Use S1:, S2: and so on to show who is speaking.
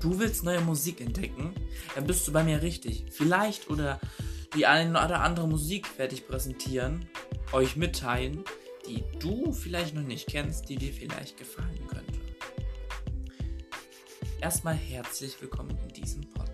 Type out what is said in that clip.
S1: Du willst neue Musik entdecken? Dann bist du bei mir richtig. Vielleicht oder die eine oder andere Musik werde ich präsentieren, euch mitteilen, die du vielleicht noch nicht kennst, die dir vielleicht gefallen könnte. Erstmal herzlich willkommen in diesem Podcast.